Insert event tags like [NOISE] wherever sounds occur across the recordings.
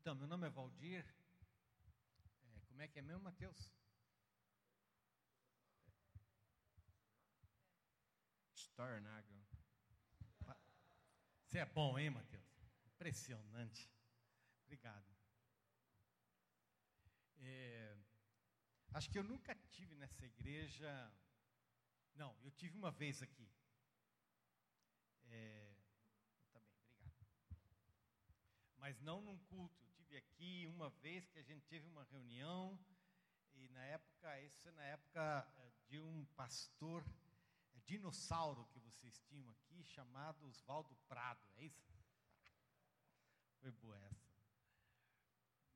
Então, meu nome é Valdir. É, como é que é mesmo, Matheus? Stornago. Você é bom, hein, Matheus? Impressionante. Obrigado. É, acho que eu nunca tive nessa igreja. Não, eu tive uma vez aqui. É, tá obrigado. Mas não num culto. Tive aqui uma vez que a gente teve uma reunião e na época, isso na época é, de um pastor é, dinossauro que vocês tinham aqui, chamado Oswaldo Prado, é isso? Foi boa essa.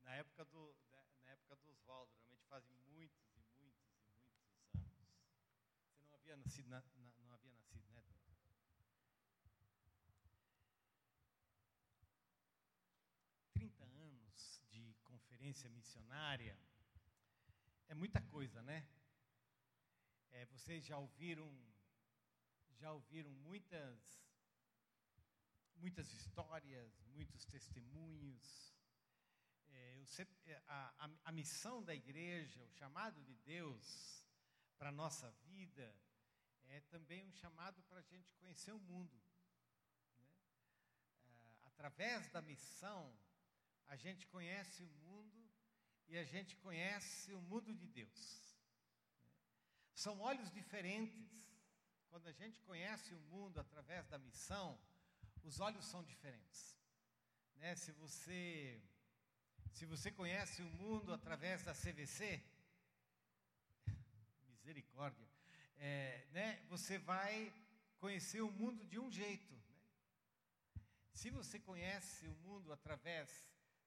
Na época do, na época do Oswaldo, realmente fazem muitos e muitos e muitos anos. Você não havia nascido, na, na, não havia nascido, né? 30 anos de conferência missionária é muita coisa, né? É, vocês já ouviram, já ouviram muitas muitas histórias, muitos testemunhos. É, é, a, a, a, missão da igreja, o chamado de Deus para a nossa vida, é também um chamado para a gente conhecer o mundo. Né? É, através da missão, a gente conhece o mundo e a gente conhece o mundo de Deus. São olhos diferentes. Quando a gente conhece o mundo através da missão, os olhos são diferentes. Né? Se você se você conhece o mundo através da CVC, [LAUGHS] misericórdia, é, né? Você vai conhecer o mundo de um jeito. Né? Se você conhece o mundo através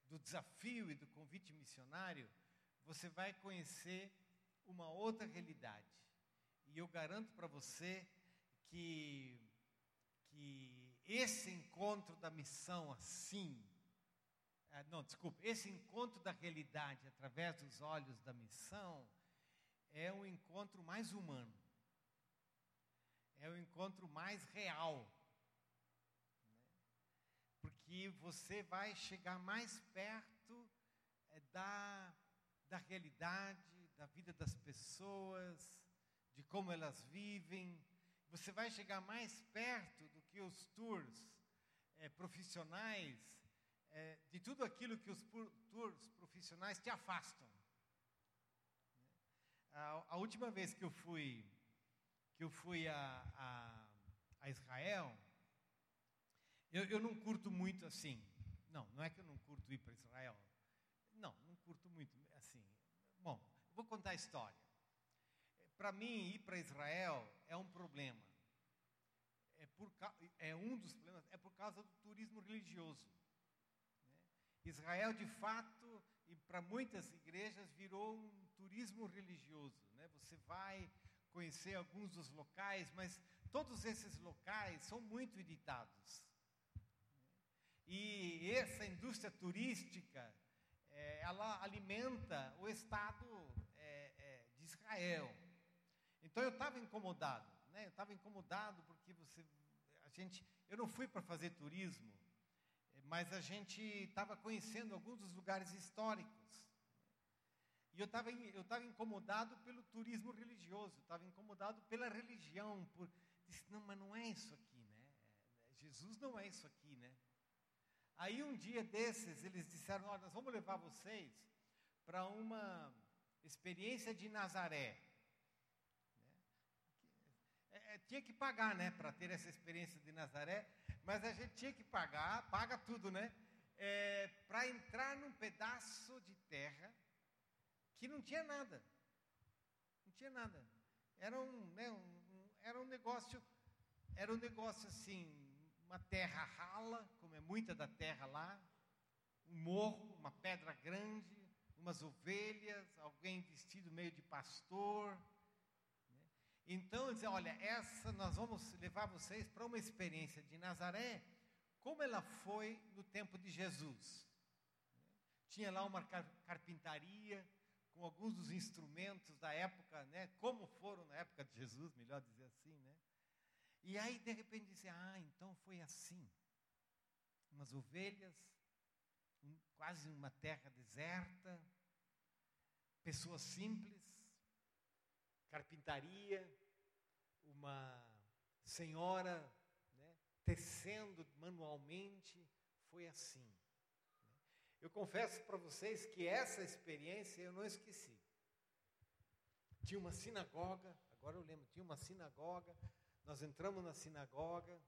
do desafio e do convite missionário, você vai conhecer uma outra realidade. E eu garanto para você que que esse encontro da missão assim, é, não, desculpe, esse encontro da realidade através dos olhos da missão é o encontro mais humano, é o encontro mais real? Porque você vai chegar mais perto é, da, da realidade, da vida das pessoas, de como elas vivem, você vai chegar mais perto do que os tours é, profissionais, é, de tudo aquilo que os tours profissionais te afastam. A, a, última vez que eu fui, que eu fui a, a, a Israel, eu, eu não curto muito assim. Não, não é que eu não curto ir para Israel. Não, não curto muito assim. Bom, vou contar a história para mim, ir para Israel é um problema. É, por, é um dos problemas, é por causa do turismo religioso. Né? Israel, de fato, e para muitas igrejas, virou um turismo religioso. Né? Você vai conhecer alguns dos locais, mas todos esses locais são muito editados. E essa indústria turística, é, ela alimenta o Estado é, é, de Israel. Então eu estava incomodado, né? Eu estava incomodado porque você, a gente, eu não fui para fazer turismo, mas a gente estava conhecendo alguns dos lugares históricos. E eu estava eu estava incomodado pelo turismo religioso, estava incomodado pela religião, por disse não, mas não é isso aqui, né? Jesus não é isso aqui, né? Aí um dia desses eles disseram, olha, nós vamos levar vocês para uma experiência de Nazaré. É, é, tinha que pagar, né, para ter essa experiência de Nazaré, mas a gente tinha que pagar, paga tudo, né, é, para entrar num pedaço de terra que não tinha nada, não tinha nada, era um, né, um, era um negócio, era um negócio assim, uma terra rala, como é muita da terra lá, um morro, uma pedra grande, umas ovelhas, alguém vestido meio de pastor, então, dizer, olha, essa nós vamos levar vocês para uma experiência de Nazaré, como ela foi no tempo de Jesus. Tinha lá uma carpintaria com alguns dos instrumentos da época, né? Como foram na época de Jesus, melhor dizer assim, né? E aí de repente dizia, ah, então foi assim. Umas ovelhas, um, quase uma terra deserta, pessoas simples, carpintaria, uma senhora né, tecendo manualmente, foi assim. Eu confesso para vocês que essa experiência eu não esqueci. Tinha uma sinagoga, agora eu lembro, tinha uma sinagoga, nós entramos na sinagoga, né,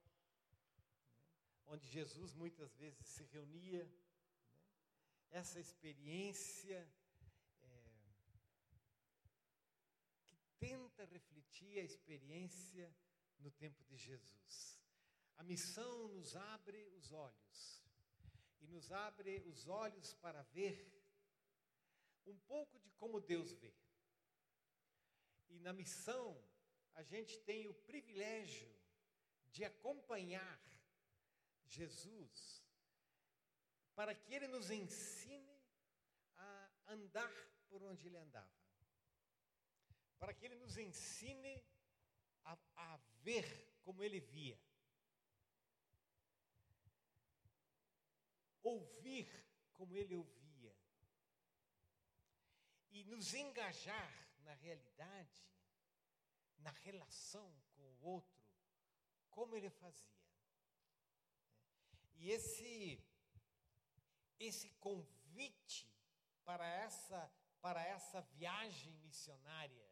onde Jesus muitas vezes se reunia. Né, essa experiência tenta refletir a experiência no tempo de Jesus. A missão nos abre os olhos e nos abre os olhos para ver um pouco de como Deus vê. E na missão, a gente tem o privilégio de acompanhar Jesus para que ele nos ensine a andar por onde ele andava para que Ele nos ensine a, a ver como Ele via, ouvir como Ele ouvia, e nos engajar na realidade, na relação com o outro, como Ele fazia. E esse, esse convite para essa, para essa viagem missionária,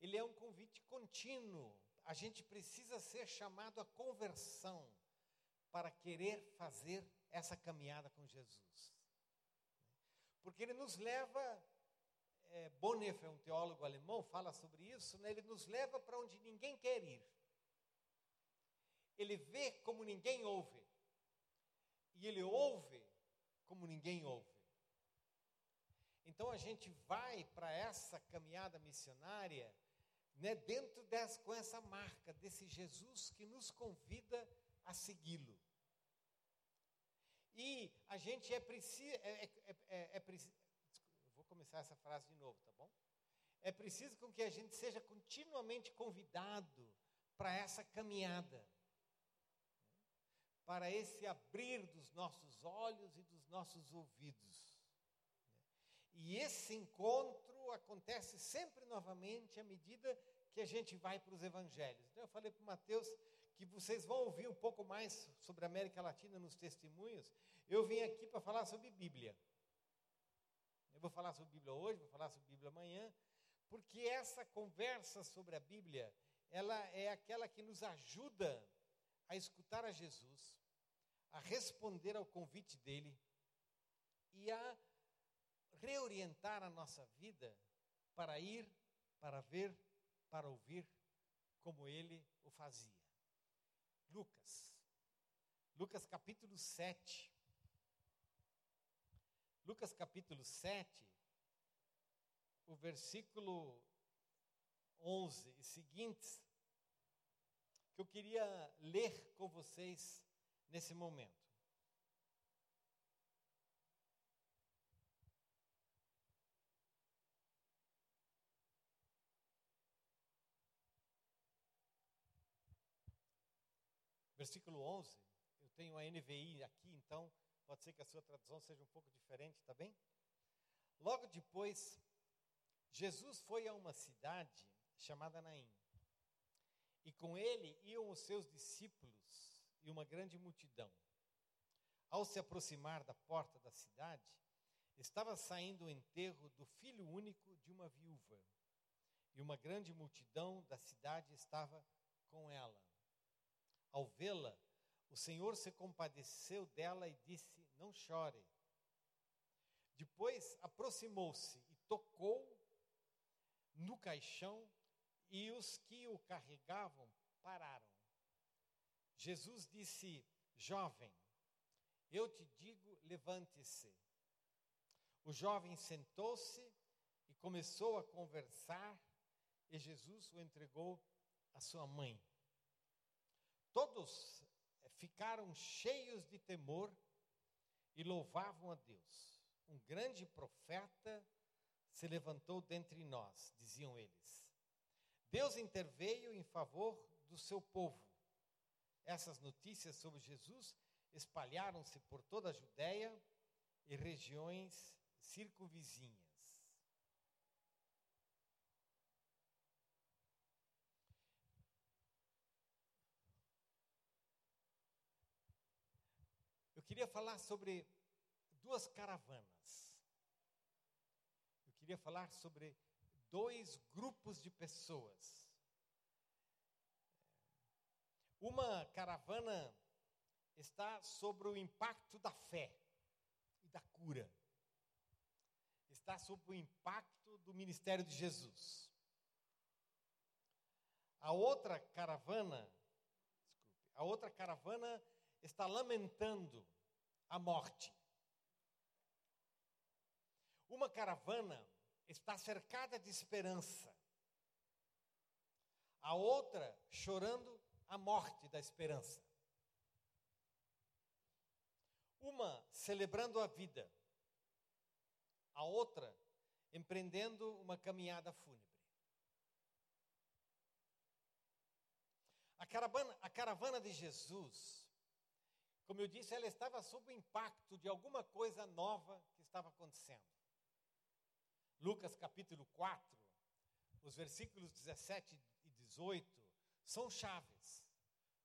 ele é um convite contínuo. A gente precisa ser chamado à conversão para querer fazer essa caminhada com Jesus. Porque ele nos leva, é, Bonhoeffer, é um teólogo alemão, fala sobre isso, né? ele nos leva para onde ninguém quer ir. Ele vê como ninguém ouve. E ele ouve como ninguém ouve. Então a gente vai para essa caminhada missionária né, dentro dessa, com essa marca desse Jesus que nos convida a segui-lo. E a gente é preciso, é, é, é, essa frase de novo, tá bom? É preciso com que a gente seja continuamente convidado para essa caminhada, para esse abrir dos nossos olhos e dos nossos ouvidos. E esse encontro acontece sempre novamente à medida que a gente vai para os evangelhos. Então eu falei para o Mateus que vocês vão ouvir um pouco mais sobre a América Latina nos testemunhos. Eu vim aqui para falar sobre Bíblia. Eu vou falar sobre Bíblia hoje, vou falar sobre Bíblia amanhã, porque essa conversa sobre a Bíblia, ela é aquela que nos ajuda a escutar a Jesus, a responder ao convite dele e a reorientar a nossa vida para ir, para ver, para ouvir como ele o fazia. Lucas, Lucas capítulo 7. Lucas capítulo 7, o versículo 11 e seguintes, que eu queria ler com vocês nesse momento. versículo 11. Eu tenho a NVI aqui, então pode ser que a sua tradução seja um pouco diferente, tá bem? Logo depois, Jesus foi a uma cidade chamada Naim. E com ele iam os seus discípulos e uma grande multidão. Ao se aproximar da porta da cidade, estava saindo o enterro do filho único de uma viúva. E uma grande multidão da cidade estava com ela. Ao vê-la, o Senhor se compadeceu dela e disse: Não chore. Depois aproximou-se e tocou no caixão, e os que o carregavam pararam. Jesus disse: Jovem, eu te digo, levante-se. O jovem sentou-se e começou a conversar, e Jesus o entregou à sua mãe. Todos ficaram cheios de temor e louvavam a Deus. Um grande profeta se levantou dentre nós, diziam eles. Deus interveio em favor do seu povo. Essas notícias sobre Jesus espalharam-se por toda a Judéia e regiões circunvizinhas. Eu queria falar sobre duas caravanas. Eu queria falar sobre dois grupos de pessoas. Uma caravana está sobre o impacto da fé e da cura. Está sob o impacto do ministério de Jesus. A outra caravana, desculpe, a outra caravana está lamentando a morte. Uma caravana está cercada de esperança. A outra chorando a morte da esperança. Uma celebrando a vida, a outra empreendendo uma caminhada fúnebre. A caravana, a caravana de Jesus, como eu disse, ela estava sob o impacto de alguma coisa nova que estava acontecendo. Lucas capítulo 4, os versículos 17 e 18 são chaves.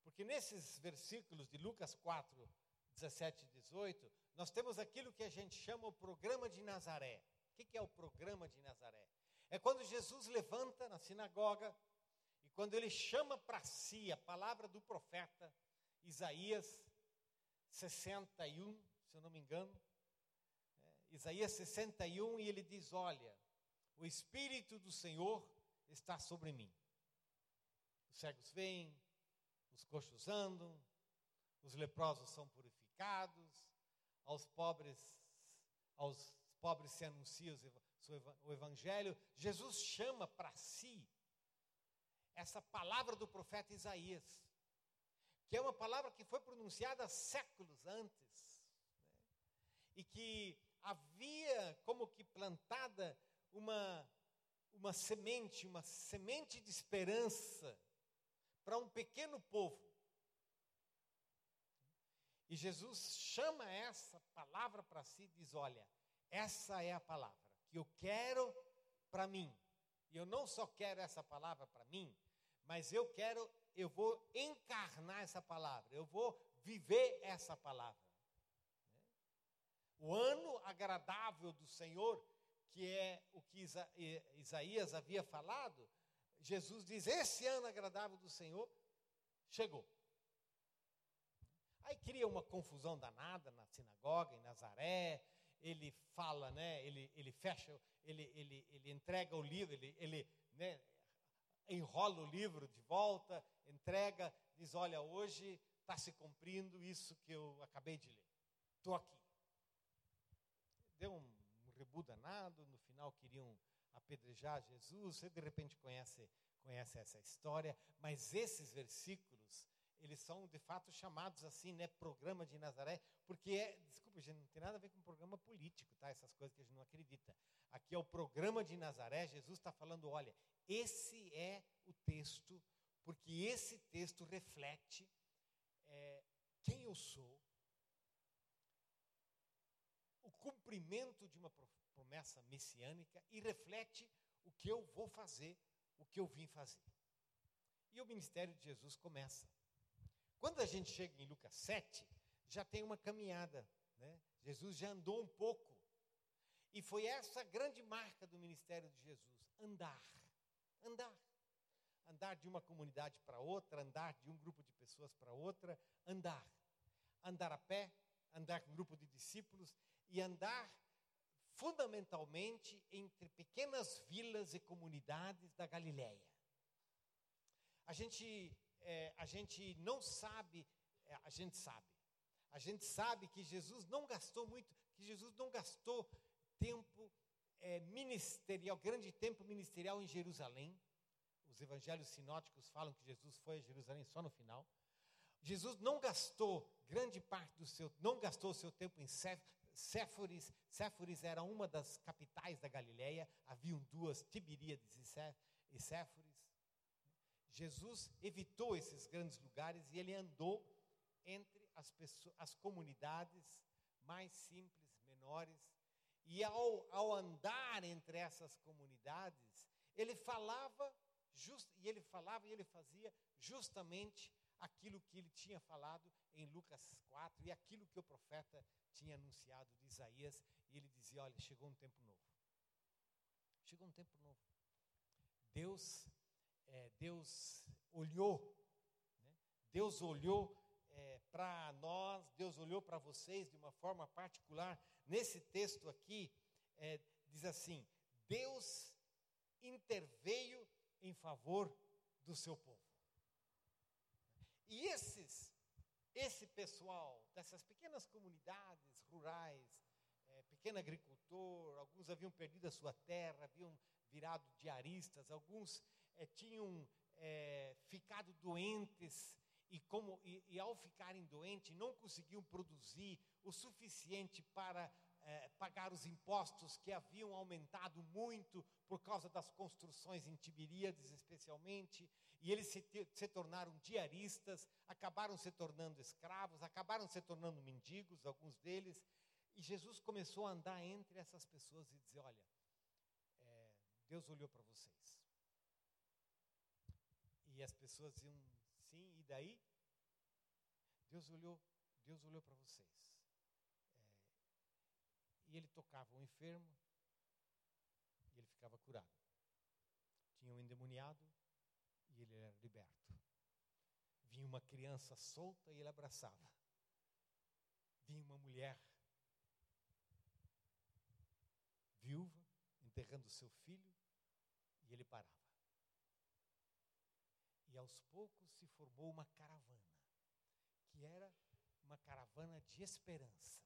Porque nesses versículos de Lucas 4, 17 e 18, nós temos aquilo que a gente chama o programa de Nazaré. O que é o programa de Nazaré? É quando Jesus levanta na sinagoga e quando ele chama para si a palavra do profeta Isaías 61, se eu não me engano. É, Isaías 61, e ele diz: Olha, o Espírito do Senhor está sobre mim. Os cegos veem, os coxos andam, os leprosos são purificados, aos pobres, aos pobres se anuncia o evangelho. Jesus chama para si essa palavra do profeta Isaías, que é uma palavra que foi pronunciada séculos antes, né? e que havia como que plantada uma, uma semente, uma semente de esperança para um pequeno povo. E Jesus chama essa palavra para si e diz: Olha, essa é a palavra que eu quero para mim. E eu não só quero essa palavra para mim, mas eu quero, eu vou encarnar essa palavra, eu vou viver essa palavra. O ano agradável do Senhor, que é o que Isaías havia falado, Jesus diz: Esse ano agradável do Senhor chegou. Aí cria uma confusão danada na sinagoga, em Nazaré. Ele fala, né? Ele, ele fecha, ele, ele, ele entrega o livro, ele, ele né, enrola o livro de volta, entrega, diz: Olha, hoje está se cumprindo isso que eu acabei de ler. Estou aqui. Deu um, rebu danado, no final queriam apedrejar Jesus. Você de repente conhece, conhece essa história, mas esses versículos, eles são de fato chamados assim, né? Programa de Nazaré, porque é, desculpa, gente, não tem nada a ver com programa político, tá? Essas coisas que a gente não acredita. Aqui é o programa de Nazaré, Jesus está falando: olha, esse é o texto, porque esse texto reflete é, quem eu sou, o cumprimento de uma promessa messiânica e reflete o que eu vou fazer, o que eu vim fazer. E o ministério de Jesus começa. Quando a gente chega em Lucas 7, já tem uma caminhada. Né? Jesus já andou um pouco. E foi essa grande marca do ministério de Jesus: andar. Andar. Andar de uma comunidade para outra, andar de um grupo de pessoas para outra, andar. Andar a pé, andar com um grupo de discípulos e andar fundamentalmente entre pequenas vilas e comunidades da Galileia. A gente, é, a gente não sabe, é, a gente sabe, a gente sabe que Jesus não gastou muito, que Jesus não gastou tempo é, ministerial, grande tempo ministerial em Jerusalém. Os evangelhos sinóticos falam que Jesus foi a Jerusalém só no final. Jesus não gastou grande parte do seu, não gastou seu tempo em Séforis, Séforis era uma das capitais da Galileia, haviam duas, Tiberíades e Séforis. Jesus evitou esses grandes lugares e ele andou entre as, pessoas, as comunidades mais simples, menores. E ao, ao andar entre essas comunidades, ele falava just, e ele falava e ele fazia justamente aquilo que ele tinha falado em Lucas 4 e aquilo que o profeta tinha anunciado de Isaías, e ele dizia: Olha, chegou um tempo novo. Chegou um tempo novo. Deus, é, Deus olhou, né? Deus olhou é, para nós, Deus olhou para vocês de uma forma particular. Nesse texto aqui, é, diz assim: Deus interveio em favor do seu povo. E esses, esse pessoal dessas pequenas comunidades rurais, é, pequeno agricultor, alguns haviam perdido a sua terra, haviam virado diaristas, alguns é, tinham é, ficado doentes e, como, e, e, ao ficarem doentes não conseguiam produzir o suficiente para é, pagar os impostos que haviam aumentado muito por causa das construções em Tiberíades, especialmente, e eles se, se tornaram diaristas, acabaram se tornando escravos, acabaram se tornando mendigos, alguns deles, e Jesus começou a andar entre essas pessoas e dizer: Olha, é, Deus olhou para vocês. E as pessoas diziam: Sim, e daí? Deus olhou, Deus olhou para vocês. E ele tocava o enfermo e ele ficava curado. Tinha um endemoniado e ele era liberto. Vinha uma criança solta e ele abraçava. Vinha uma mulher viúva enterrando seu filho e ele parava. E aos poucos se formou uma caravana, que era uma caravana de esperança.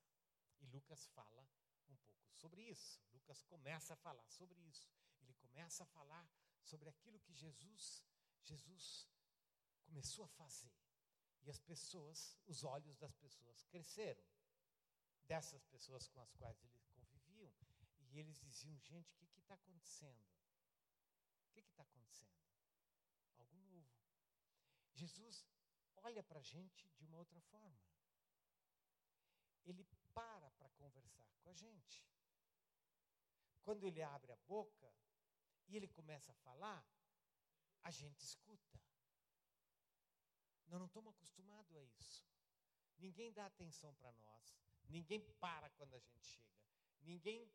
E Lucas fala um pouco sobre isso. Lucas começa a falar sobre isso. Ele começa a falar sobre aquilo que Jesus, Jesus começou a fazer. E as pessoas, os olhos das pessoas cresceram. Dessas pessoas com as quais eles conviviam. E eles diziam, gente, o que está acontecendo? O que está acontecendo? Algo novo. Jesus olha para a gente de uma outra forma. Ele para para conversar com a gente. Quando ele abre a boca e ele começa a falar, a gente escuta. Nós não estamos acostumados a isso. Ninguém dá atenção para nós, ninguém para quando a gente chega, ninguém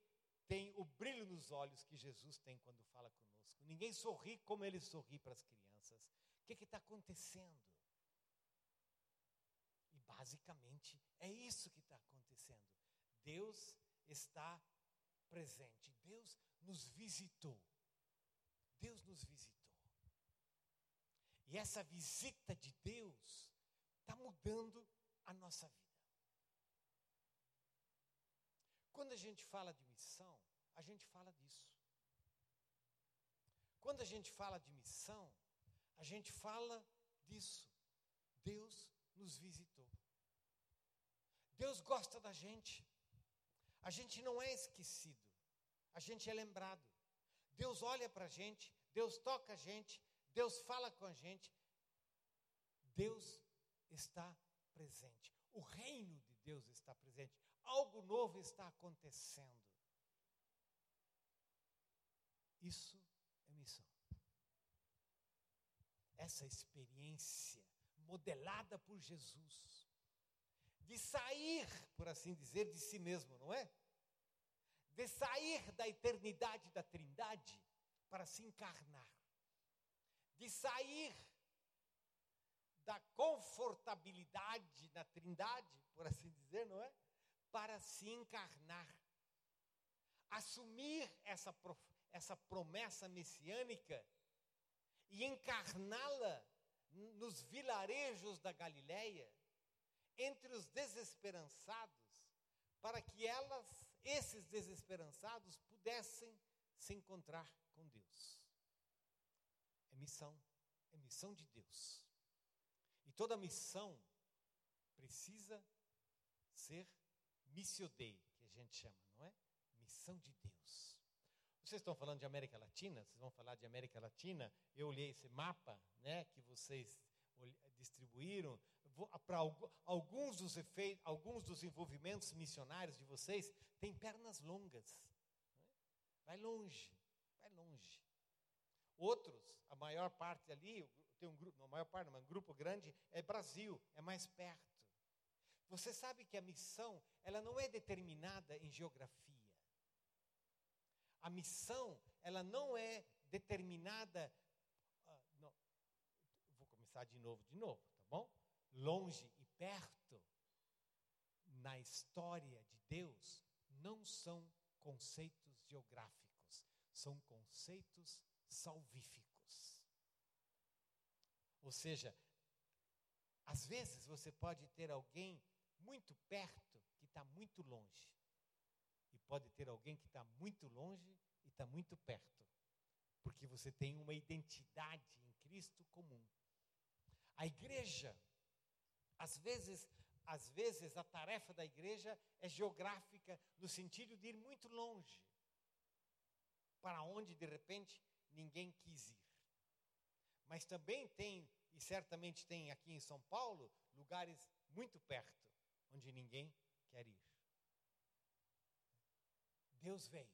tem o brilho nos olhos que Jesus tem quando fala conosco, ninguém sorri como ele sorri para as crianças. O que está acontecendo? E basicamente é isso que está acontecendo. Está presente. Deus nos visitou. Deus nos visitou. E essa visita de Deus está mudando a nossa vida. Quando a gente fala de missão, a gente fala disso. Quando a gente fala de missão, a gente fala disso. Deus nos visitou. Deus gosta da gente. A gente não é esquecido. A gente é lembrado. Deus olha para a gente, Deus toca a gente, Deus fala com a gente. Deus está presente. O reino de Deus está presente. Algo novo está acontecendo. Isso é missão. Essa experiência modelada por Jesus, de sair, por assim dizer, de si mesmo, não é? De sair da eternidade da Trindade para se encarnar, de sair da confortabilidade na Trindade, por assim dizer, não é? Para se encarnar, assumir essa, essa promessa messiânica e encarná-la nos vilarejos da Galileia, entre os desesperançados, para que elas, esses desesperançados, pudessem se encontrar com Deus. É missão, é missão de Deus. E toda missão precisa ser missio Dei, que a gente chama, não é? Missão de Deus. Vocês estão falando de América Latina, vocês vão falar de América Latina. Eu olhei esse mapa, né, que vocês distribuíram. Para alguns dos efeitos, alguns dos envolvimentos missionários de vocês, tem pernas longas. Né? Vai longe, vai longe. Outros, a maior parte ali, tem um grupo, a maior parte, um grupo grande, é Brasil, é mais perto. Você sabe que a missão, ela não é determinada em geografia. A missão, ela não é determinada. Uh, não, vou começar de novo, de novo, tá bom? Longe e perto, na história de Deus, não são conceitos geográficos, são conceitos salvíficos. Ou seja, às vezes você pode ter alguém muito perto que está muito longe. E pode ter alguém que está muito longe e está muito perto. Porque você tem uma identidade em Cristo comum. A igreja, às vezes, às vezes a tarefa da igreja é geográfica no sentido de ir muito longe. Para onde de repente ninguém quis ir. Mas também tem, e certamente tem aqui em São Paulo, lugares muito perto onde ninguém quer ir. Deus veio,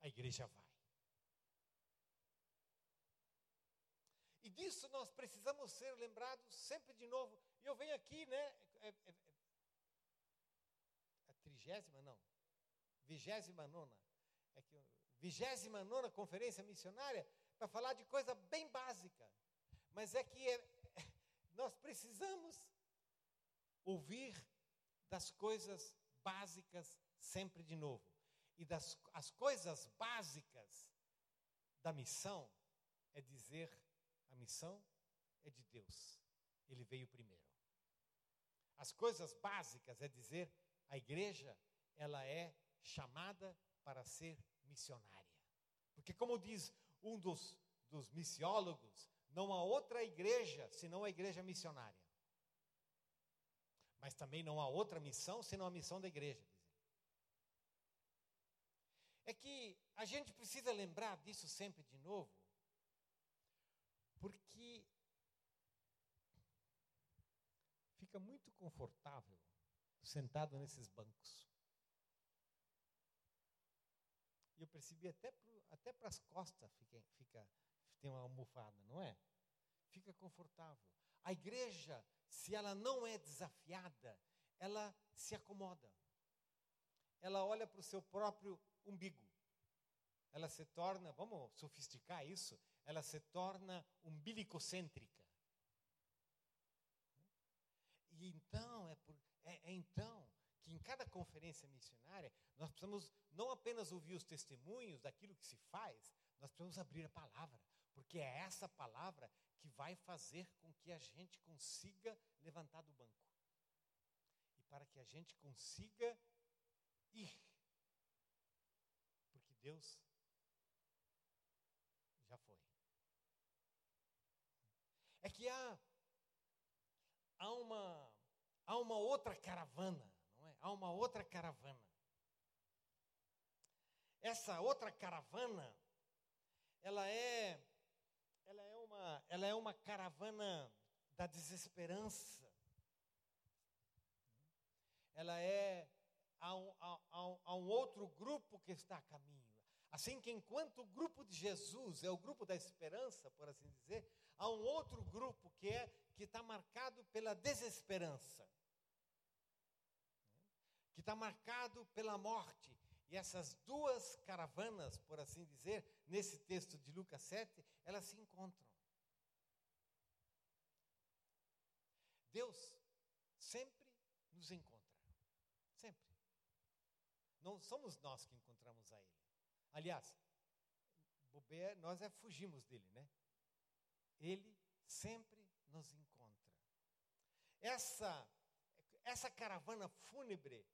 a igreja vai. E disso nós precisamos ser lembrados sempre de novo. E eu venho aqui, né? É, é, é, a trigésima, não. Vigésima nona. É que, vigésima nona conferência missionária para falar de coisa bem básica. Mas é que é, [LAUGHS] nós precisamos ouvir das coisas básicas sempre de novo. E das as coisas básicas da missão é dizer a missão é de Deus. Ele veio primeiro. As coisas básicas é dizer a igreja ela é chamada para ser missionária. Porque como diz um dos, dos missiólogos, não há outra igreja senão a igreja missionária. Mas também não há outra missão senão a missão da igreja. É que a gente precisa lembrar disso sempre de novo, porque fica muito confortável sentado nesses bancos. E eu percebi até, até para as costas fica, fica, tem uma almofada, não é? Fica confortável. A igreja se ela não é desafiada, ela se acomoda. Ela olha para o seu próprio umbigo. Ela se torna, vamos sofisticar isso, ela se torna umbilicocêntrica. E então, é, por, é, é então que em cada conferência missionária, nós precisamos não apenas ouvir os testemunhos daquilo que se faz, nós precisamos abrir a palavra, porque é essa palavra que vai fazer com que a gente consiga levantar do banco. E para que a gente consiga ir. Porque Deus já foi. É que há, há, uma, há uma outra caravana, não é? Há uma outra caravana. Essa outra caravana, ela é uma, ela é uma caravana da desesperança. Ela é a um, a um outro grupo que está a caminho. Assim que enquanto o grupo de Jesus é o grupo da esperança, por assim dizer, há um outro grupo que é que está marcado pela desesperança, que está marcado pela morte. E essas duas caravanas, por assim dizer, nesse texto de Lucas 7, elas se encontram. Deus sempre nos encontra. Sempre. Não somos nós que encontramos a Ele. Aliás, nós é fugimos dele, né? Ele sempre nos encontra. Essa, essa caravana fúnebre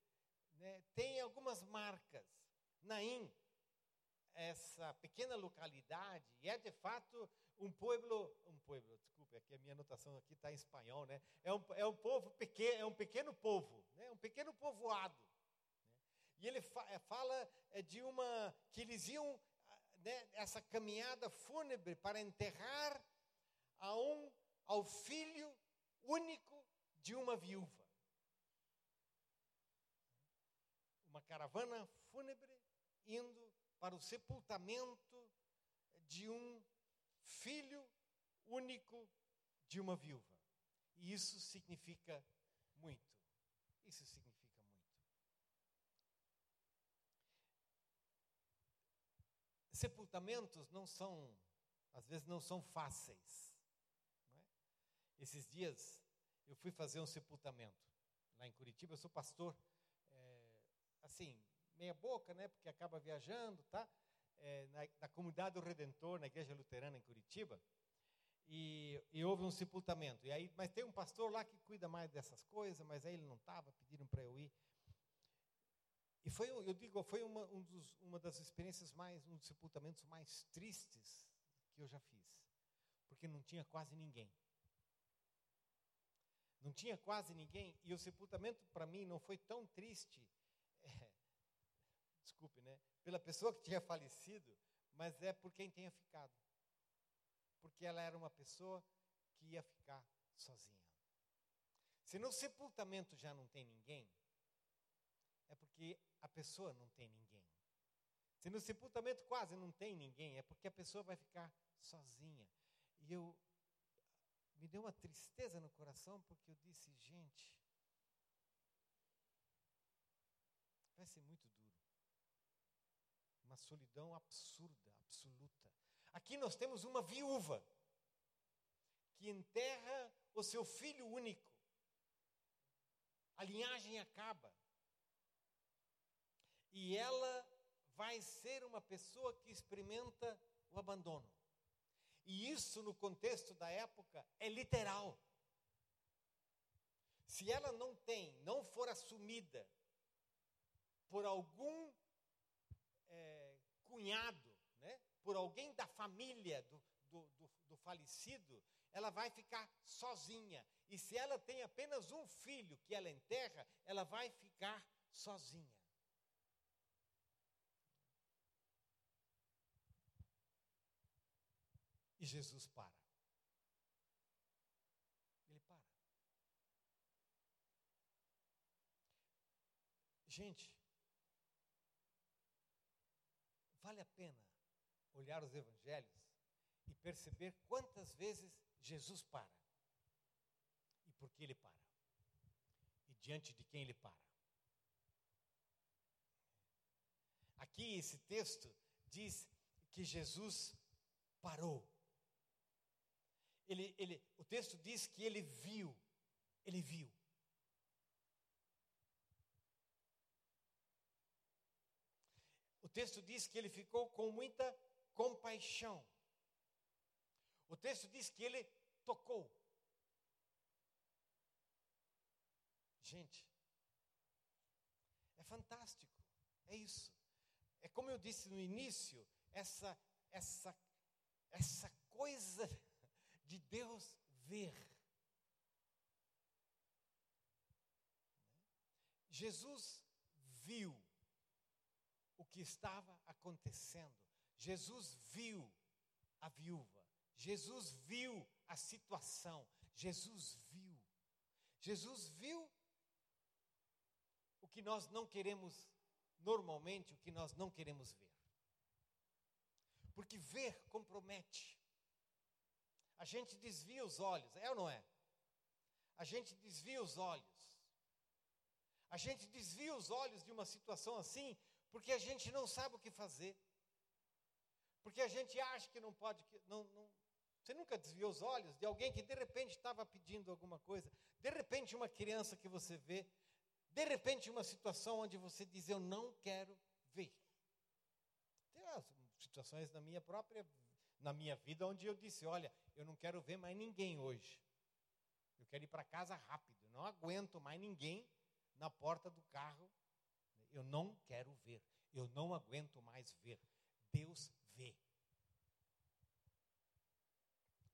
né, tem algumas marcas. Naim, essa pequena localidade, é de fato um pueblo, um pueblo, desculpe, aqui a minha anotação aqui está em espanhol, né? É um, é um povo pequeno, é um pequeno povo, né? Um pequeno povoado. Né? E ele fa é, fala é, de uma que eles iam né, essa caminhada fúnebre para enterrar a um ao filho único de uma viúva. Uma caravana fúnebre indo para o sepultamento de um filho único de uma viúva. E isso significa muito. Isso significa muito. Sepultamentos não são, às vezes não são fáceis. Esses dias eu fui fazer um sepultamento lá em Curitiba. Eu sou pastor, é, assim, meia boca, né? Porque acaba viajando, tá? É, na, na comunidade do Redentor, na igreja luterana em Curitiba e, e, houve um sepultamento. E aí, mas tem um pastor lá que cuida mais dessas coisas, mas aí ele não estava, pediram para eu ir. E foi, eu digo, foi uma, um dos, uma das experiências mais, um dos sepultamentos mais tristes que eu já fiz, porque não tinha quase ninguém. Não tinha quase ninguém, e o sepultamento para mim não foi tão triste, [LAUGHS] é, desculpe, né? Pela pessoa que tinha falecido, mas é por quem tinha ficado porque ela era uma pessoa que ia ficar sozinha. Se no sepultamento já não tem ninguém, é porque a pessoa não tem ninguém. Se no sepultamento quase não tem ninguém, é porque a pessoa vai ficar sozinha. E eu me deu uma tristeza no coração porque eu disse, gente, vai ser muito duro. Uma solidão absurda, absoluta. Aqui nós temos uma viúva que enterra o seu filho único. A linhagem acaba. E ela vai ser uma pessoa que experimenta o abandono. E isso, no contexto da época, é literal. Se ela não tem, não for assumida por algum é, cunhado, por alguém da família do, do, do, do falecido, ela vai ficar sozinha. E se ela tem apenas um filho que ela enterra, ela vai ficar sozinha. E Jesus para. Ele para. Gente, vale a pena olhar os evangelhos e perceber quantas vezes Jesus para. E por que ele para. E diante de quem ele para. Aqui esse texto diz que Jesus parou. Ele, ele, o texto diz que ele viu, ele viu. O texto diz que ele ficou com muita compaixão. O texto diz que ele tocou. Gente, é fantástico. É isso. É como eu disse no início, essa essa essa coisa de Deus ver. Jesus viu o que estava acontecendo. Jesus viu a viúva, Jesus viu a situação, Jesus viu. Jesus viu o que nós não queremos normalmente, o que nós não queremos ver. Porque ver compromete. A gente desvia os olhos, é ou não é? A gente desvia os olhos. A gente desvia os olhos de uma situação assim, porque a gente não sabe o que fazer. Porque a gente acha que não pode. Que não, não, você nunca desviou os olhos de alguém que de repente estava pedindo alguma coisa, de repente uma criança que você vê, de repente uma situação onde você diz: Eu não quero ver. Tem situações na minha própria, na minha vida, onde eu disse: Olha, eu não quero ver mais ninguém hoje. Eu quero ir para casa rápido. Não aguento mais ninguém na porta do carro. Eu não quero ver. Eu não aguento mais ver. Deus vê.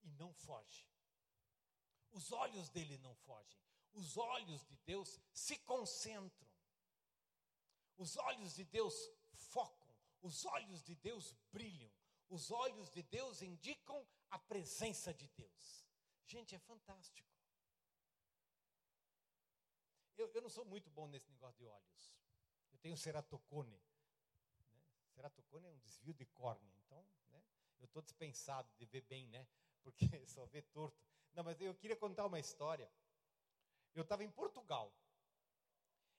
E não foge. Os olhos dele não fogem. Os olhos de Deus se concentram. Os olhos de Deus focam. Os olhos de Deus brilham. Os olhos de Deus indicam a presença de Deus. Gente, é fantástico. eu, eu não sou muito bom nesse negócio de olhos. Eu tenho ceratocone. Né? Ceratocone é um desvio de córnea. Então, né? eu estou dispensado de ver bem, né? Porque [LAUGHS] só vê torto. Não, mas eu queria contar uma história. Eu estava em Portugal.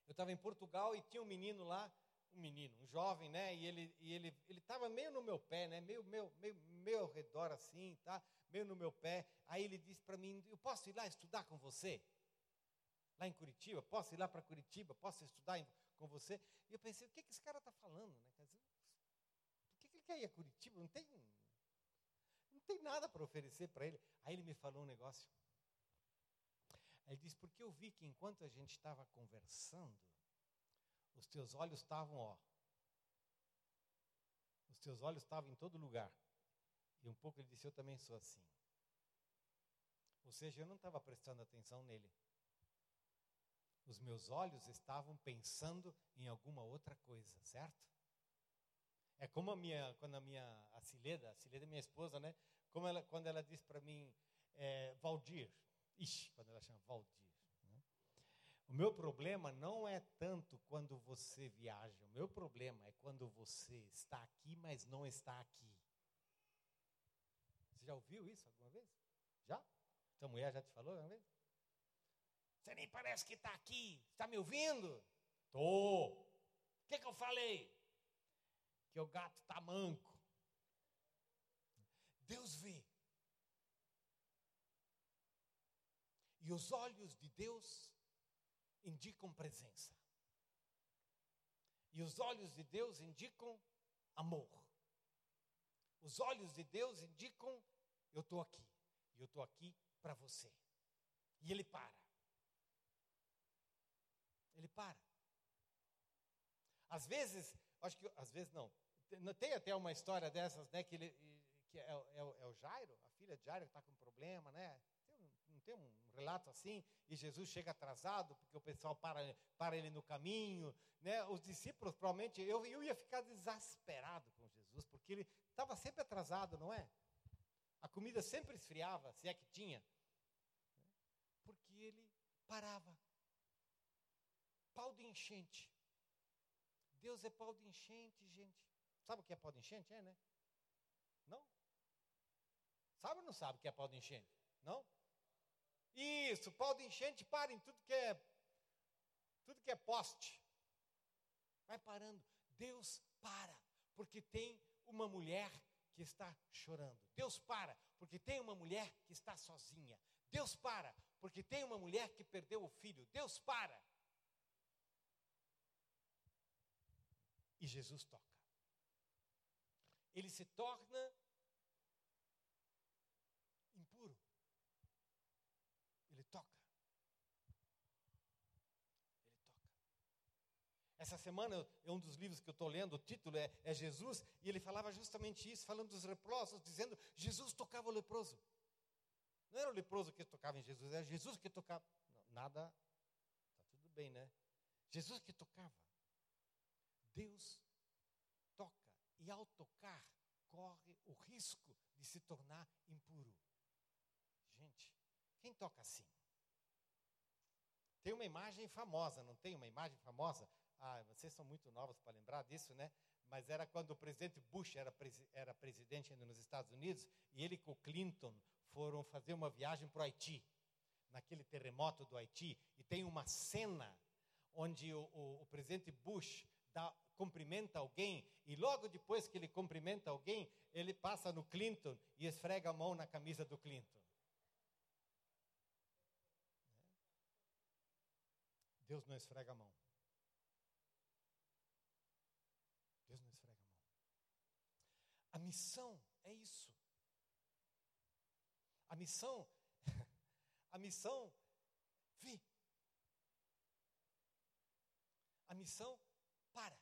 Eu estava em Portugal e tinha um menino lá, um menino, um jovem, né? E ele e ele ele estava meio no meu pé, né? Meio meio meio, meio ao redor assim, tá? Meio no meu pé. Aí ele disse para mim: "Eu posso ir lá estudar com você?" Lá em Curitiba, posso ir lá para Curitiba, posso estudar em, com você? E eu pensei, o que, que esse cara está falando? Né? Dizer, por que, que ele quer ir a Curitiba? Não tem, não tem nada para oferecer para ele. Aí ele me falou um negócio. Ele disse, porque eu vi que enquanto a gente estava conversando, os teus olhos estavam, ó. Os teus olhos estavam em todo lugar. E um pouco ele disse, eu também sou assim. Ou seja, eu não estava prestando atenção nele. Os meus olhos estavam pensando em alguma outra coisa, certo? É como a minha, quando a minha, a Cileda, a Cileda é minha esposa, né? Como ela, quando ela diz para mim, é, Valdir, ixi, quando ela chama Valdir. O meu problema não é tanto quando você viaja, o meu problema é quando você está aqui, mas não está aqui. Você já ouviu isso alguma vez? Já? Sua mulher já te falou alguma vez? Você nem parece que está aqui. Está me ouvindo? Tô. O que, que eu falei? Que o gato está manco. Deus vê. E os olhos de Deus indicam presença. E os olhos de Deus indicam amor. Os olhos de Deus indicam: eu estou aqui. E eu estou aqui para você. E Ele para. Ele para. Às vezes, acho que, às vezes não. Tem até uma história dessas, né, que, ele, que é, é, é o Jairo, a filha de Jairo está com problema, né? Tem, um relato assim? E Jesus chega atrasado, porque o pessoal para, para ele no caminho, né? Os discípulos, provavelmente, eu, eu ia ficar desesperado com Jesus, porque ele estava sempre atrasado, não é? A comida sempre esfriava, se é que tinha. Porque ele parava pau de enchente. Deus é pau de enchente, gente. Sabe o que é pau de enchente? É, né? Não? Sabe ou não sabe o que é pau de enchente? Não? Isso, pau de enchente para em tudo que é tudo que é poste. Vai parando. Deus para, porque tem uma mulher que está chorando. Deus para, porque tem uma mulher que está sozinha. Deus para, porque tem uma mulher que perdeu o filho. Deus para. E Jesus toca. Ele se torna impuro. Ele toca. Ele toca. Essa semana um dos livros que eu estou lendo, o título é, é Jesus, e ele falava justamente isso, falando dos leprosos, dizendo: Jesus tocava o leproso. Não era o leproso que tocava em Jesus, era Jesus que tocava. Não, nada, está tudo bem, né? Jesus que tocava. Deus toca e ao tocar corre o risco de se tornar impuro. Gente, quem toca assim? Tem uma imagem famosa, não tem uma imagem famosa? Ah, vocês são muito novos para lembrar disso, né? Mas era quando o presidente Bush era, era presidente ainda nos Estados Unidos e ele com o Clinton foram fazer uma viagem para o Haiti, naquele terremoto do Haiti, e tem uma cena onde o, o, o presidente Bush dá, cumprimenta alguém e logo depois que ele cumprimenta alguém, ele passa no Clinton e esfrega a mão na camisa do Clinton. Deus não esfrega a mão. Deus não esfrega a mão. A missão é isso. A missão, [LAUGHS] a missão, vi. A missão para.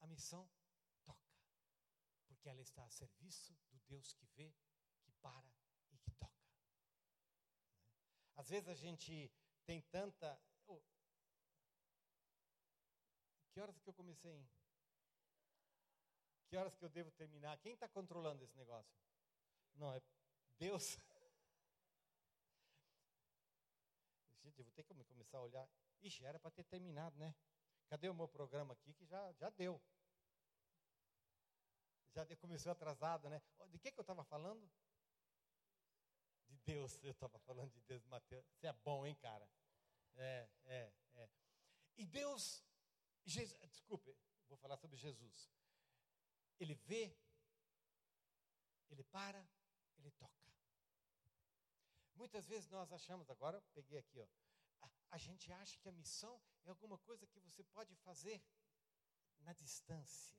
A missão toca. Porque ela está a serviço do Deus que vê, que para e que toca. Às vezes a gente tem tanta. Oh, que horas que eu comecei? Que horas que eu devo terminar? Quem está controlando esse negócio? Não, é Deus. [LAUGHS] Gente, eu vou ter que começar a olhar. Ixi, era para ter terminado, né? Cadê o meu programa aqui que já, já deu? Já deu, começou atrasado, né? De que, que eu estava falando? De Deus, eu estava falando de Deus, Mateus. Você é bom, hein, cara? É, é, é. E Deus, Jesus, desculpe, vou falar sobre Jesus. Ele vê, ele para, ele toca. Muitas vezes nós achamos, agora peguei aqui, ó, a, a gente acha que a missão é alguma coisa que você pode fazer na distância.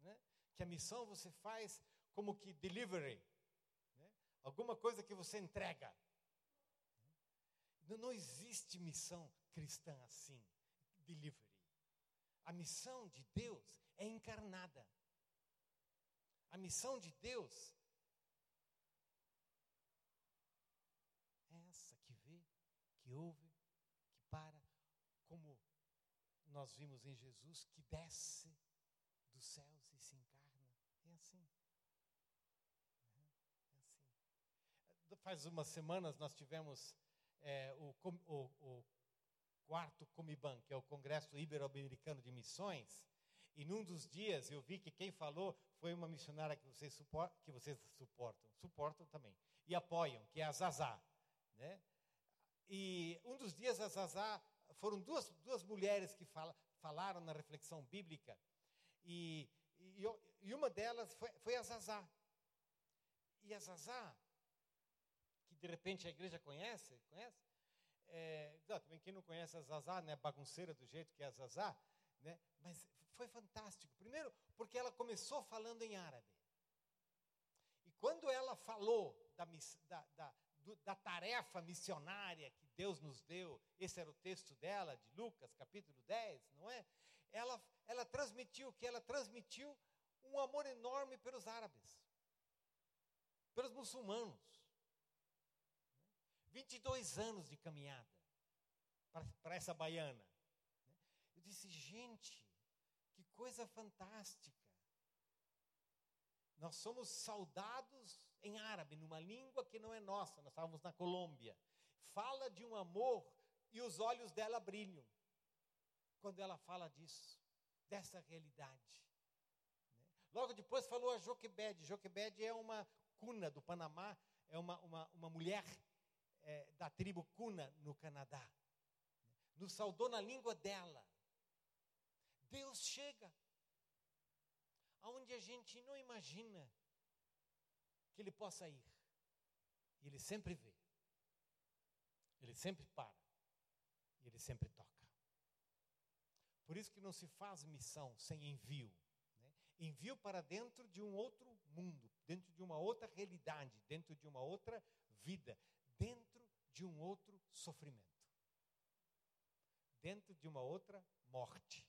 Né? Que a missão você faz como que delivery. Né? Alguma coisa que você entrega. Não, não existe missão cristã assim, delivery. A missão de Deus é encarnada. A missão de Deus é essa que vê, que ouve, que para, como nós vimos em Jesus, que desce dos céus e se encarna. É assim. É assim. Faz umas semanas nós tivemos é, o, o, o quarto Comiban, que é o Congresso Ibero-Americano de Missões, e num dos dias eu vi que quem falou foi uma missionária que vocês, suportam, que vocês suportam, suportam também, e apoiam, que é a Zazá. Né? E um dos dias a Zazá, foram duas, duas mulheres que fala, falaram na reflexão bíblica, e, e, e uma delas foi, foi a Zazá. E a Zazá, que de repente a igreja conhece, conhece? É, também quem não conhece a Zazá, né, bagunceira do jeito que é a Zazá, né, mas foi fantástico. Primeiro, porque ela começou falando em árabe. E quando ela falou da, da, da, da tarefa missionária que Deus nos deu, esse era o texto dela, de Lucas, capítulo 10, não é? Ela, ela transmitiu que? Ela transmitiu um amor enorme pelos árabes, pelos muçulmanos. 22 anos de caminhada para essa baiana. Eu disse, gente, coisa fantástica. Nós somos saudados em árabe, numa língua que não é nossa, nós estávamos na Colômbia. Fala de um amor e os olhos dela brilham quando ela fala disso, dessa realidade. Né? Logo depois falou a Joquebed. Joquebed é uma cuna do Panamá, é uma, uma, uma mulher é, da tribo Cuna no Canadá. Nos saudou na língua dela. Deus chega aonde a gente não imagina que Ele possa ir. E Ele sempre vê. Ele sempre para. E Ele sempre toca. Por isso que não se faz missão sem envio. Né? Envio para dentro de um outro mundo, dentro de uma outra realidade, dentro de uma outra vida, dentro de um outro sofrimento, dentro de uma outra morte.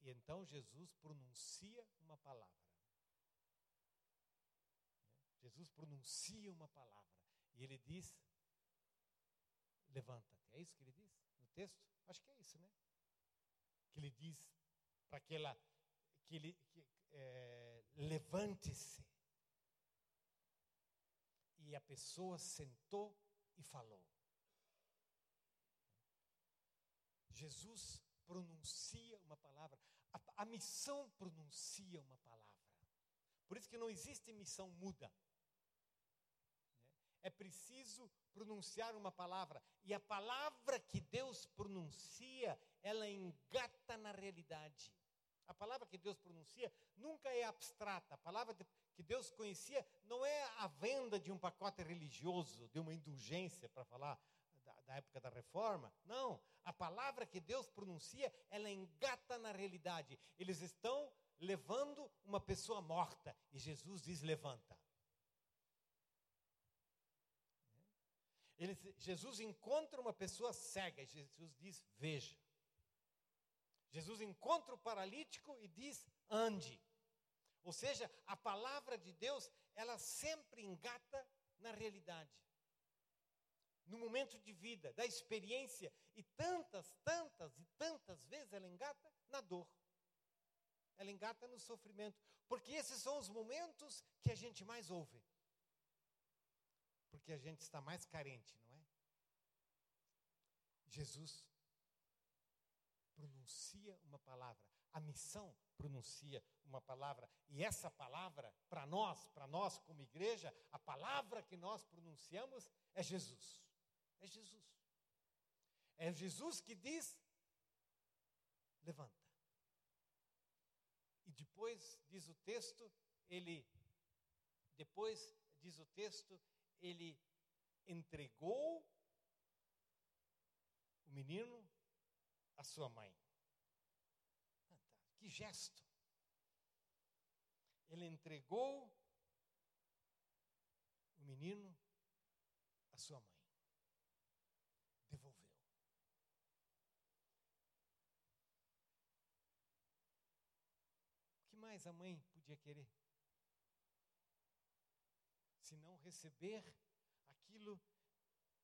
E então Jesus pronuncia uma palavra. Jesus pronuncia uma palavra. E ele diz: Levanta-te. É isso que ele diz no texto? Acho que é isso, né? Que ele diz para aquela. Que ele. Que, é, Levante-se. E a pessoa sentou e falou. Jesus pronuncia uma palavra. A, a, missão pronuncia uma palavra. Por isso que não existe missão muda. É preciso pronunciar uma palavra. E a palavra que Deus pronuncia, ela engata na realidade. A palavra que Deus pronuncia nunca é abstrata. A palavra que Deus conhecia não é a venda de um pacote religioso, de uma indulgência, para falar da época da reforma. Não, a palavra que Deus pronuncia, ela engata na realidade. Eles estão levando uma pessoa morta e Jesus diz: levanta. Ele, Jesus encontra uma pessoa cega e Jesus diz: veja. Jesus encontra o paralítico e diz: ande. Ou seja, a palavra de Deus, ela sempre engata na realidade no momento de vida, da experiência, e tantas, tantas e tantas vezes ela engata na dor. Ela engata no sofrimento, porque esses são os momentos que a gente mais ouve. Porque a gente está mais carente, não é? Jesus pronuncia uma palavra. A missão pronuncia uma palavra. E essa palavra, para nós, para nós como igreja, a palavra que nós pronunciamos é Jesus. É Jesus. É Jesus que diz: levanta. E depois, diz o texto, ele, depois, diz o texto, ele entregou o menino à sua mãe. Que gesto! Ele entregou o menino à sua mãe. Devolveu. O que mais a mãe podia querer? Se não receber aquilo,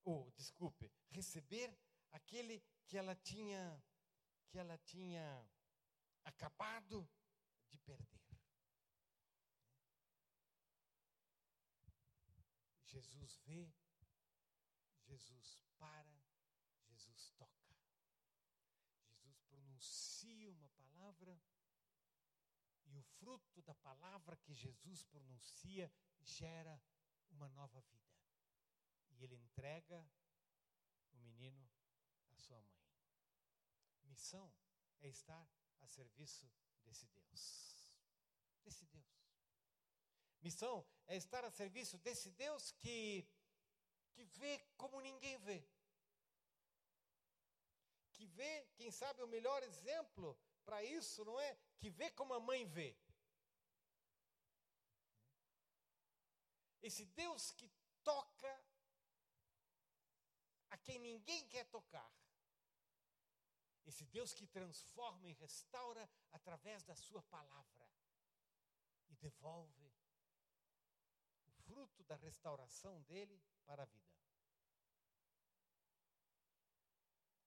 ou desculpe, receber aquele que ela tinha que ela tinha acabado de perder. Jesus vê, Jesus para, Jesus toca. Jesus pronuncia uma palavra e o fruto da palavra que Jesus pronuncia gera uma nova vida. E ele entrega o menino à sua mãe. Missão é estar a serviço desse Deus. Desse Deus. Missão é estar a serviço desse Deus que, que vê como ninguém vê. Que vê, quem sabe, o melhor exemplo para isso, não é? Que vê como a mãe vê. Esse Deus que toca a quem ninguém quer tocar. Esse Deus que transforma e restaura através da Sua palavra e devolve o fruto da restauração dele para a vida.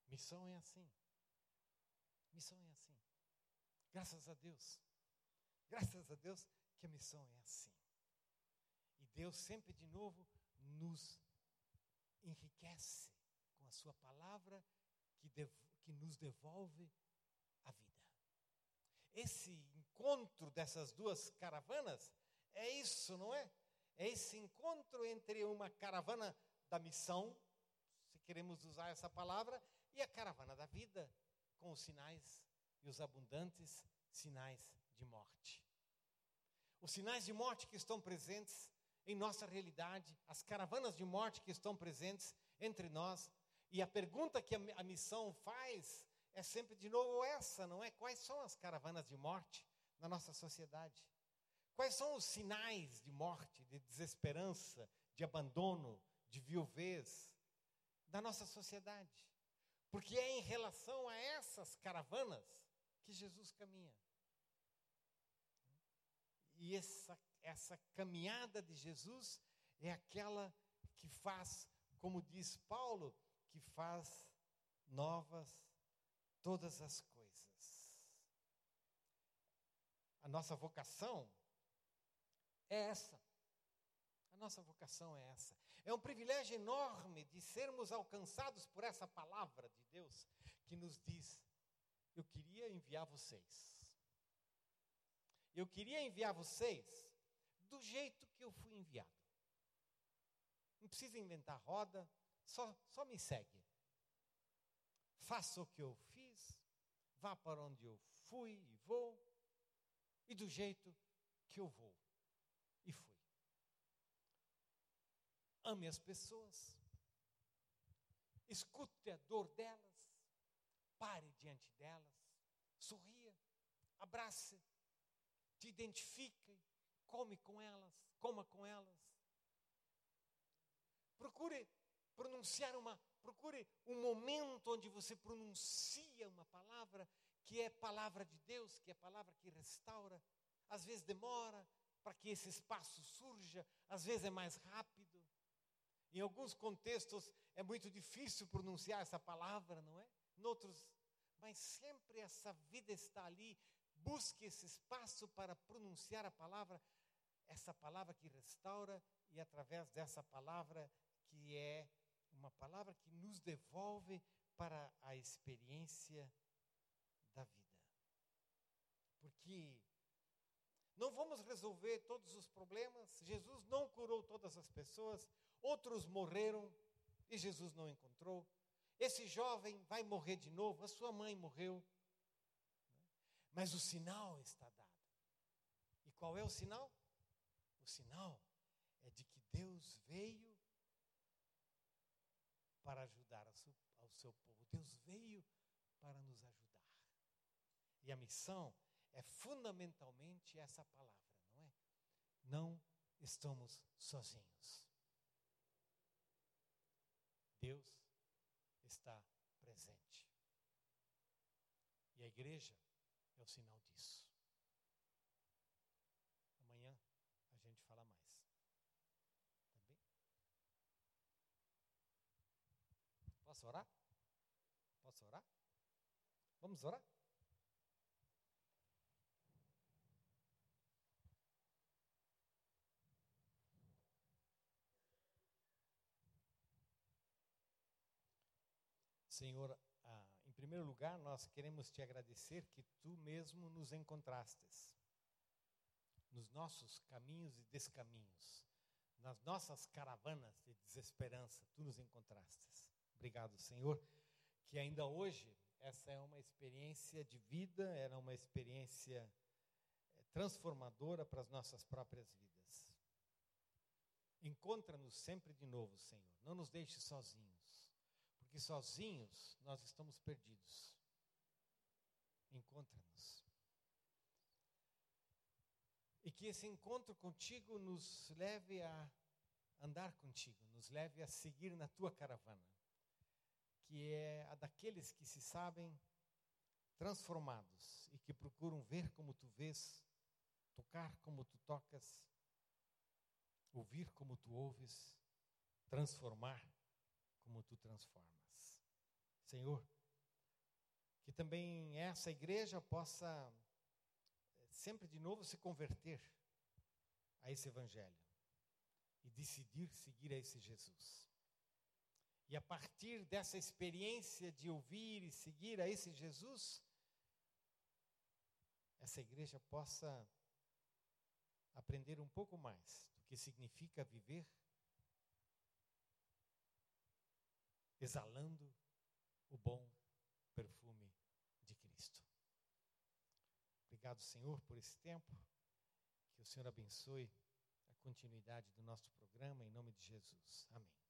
Missão é assim. Missão é assim. Graças a Deus. Graças a Deus que a missão é assim. Deus sempre de novo nos enriquece com a sua palavra que que nos devolve a vida. Esse encontro dessas duas caravanas é isso, não é? É esse encontro entre uma caravana da missão, se queremos usar essa palavra, e a caravana da vida, com os sinais e os abundantes sinais de morte. Os sinais de morte que estão presentes em nossa realidade, as caravanas de morte que estão presentes entre nós, e a pergunta que a missão faz é sempre de novo essa, não é? Quais são as caravanas de morte na nossa sociedade? Quais são os sinais de morte, de desesperança, de abandono, de viuvez da nossa sociedade? Porque é em relação a essas caravanas que Jesus caminha. E essa, essa caminhada de Jesus é aquela que faz, como diz Paulo, que faz novas todas as coisas. A nossa vocação é essa. A nossa vocação é essa. É um privilégio enorme de sermos alcançados por essa palavra de Deus que nos diz: Eu queria enviar vocês. Eu queria enviar vocês do jeito que eu fui enviado. Não precisa inventar roda, só, só me segue. Faça o que eu fiz, vá para onde eu fui e vou, e do jeito que eu vou e fui. Ame as pessoas, escute a dor delas, pare diante delas, sorria, abrace, te identifique, come com elas, coma com elas. Procure pronunciar uma, procure um momento onde você pronuncia uma palavra que é palavra de Deus, que é palavra que restaura. Às vezes demora para que esse espaço surja, às vezes é mais rápido. Em alguns contextos é muito difícil pronunciar essa palavra, não é? Em outros, mas sempre essa vida está ali. Busque esse espaço para pronunciar a palavra, essa palavra que restaura e através dessa palavra que é uma palavra que nos devolve para a experiência da vida. Porque não vamos resolver todos os problemas. Jesus não curou todas as pessoas, outros morreram e Jesus não encontrou. Esse jovem vai morrer de novo, a sua mãe morreu. Mas o sinal está dado. E qual é o sinal? Sinal é de que Deus veio para ajudar ao seu povo. Deus veio para nos ajudar. E a missão é fundamentalmente essa palavra, não é? Não estamos sozinhos. Deus está presente. E a igreja é o sinal disso. Amanhã a gente fala mais. Tá bem? Posso orar? Posso orar? Vamos orar? Senhor, ah, em primeiro lugar, nós queremos te agradecer que tu mesmo nos encontrastes nos nossos caminhos e descaminhos, nas nossas caravanas de desesperança, tu nos encontrastes. Obrigado, Senhor, que ainda hoje essa é uma experiência de vida, era uma experiência eh, transformadora para as nossas próprias vidas. Encontra-nos sempre de novo, Senhor. Não nos deixe sozinhos porque sozinhos nós estamos perdidos. Encontra-nos. E que esse encontro contigo nos leve a andar contigo, nos leve a seguir na tua caravana, que é a daqueles que se sabem transformados e que procuram ver como tu vês, tocar como tu tocas, ouvir como tu ouves, transformar como tu transformas. Senhor, que também essa igreja possa eh, sempre de novo se converter a esse evangelho e decidir seguir a esse Jesus. E a partir dessa experiência de ouvir e seguir a esse Jesus, essa igreja possa aprender um pouco mais do que significa viver exalando o bom perfume de Cristo. Obrigado, Senhor, por esse tempo. Que o Senhor abençoe a continuidade do nosso programa, em nome de Jesus. Amém.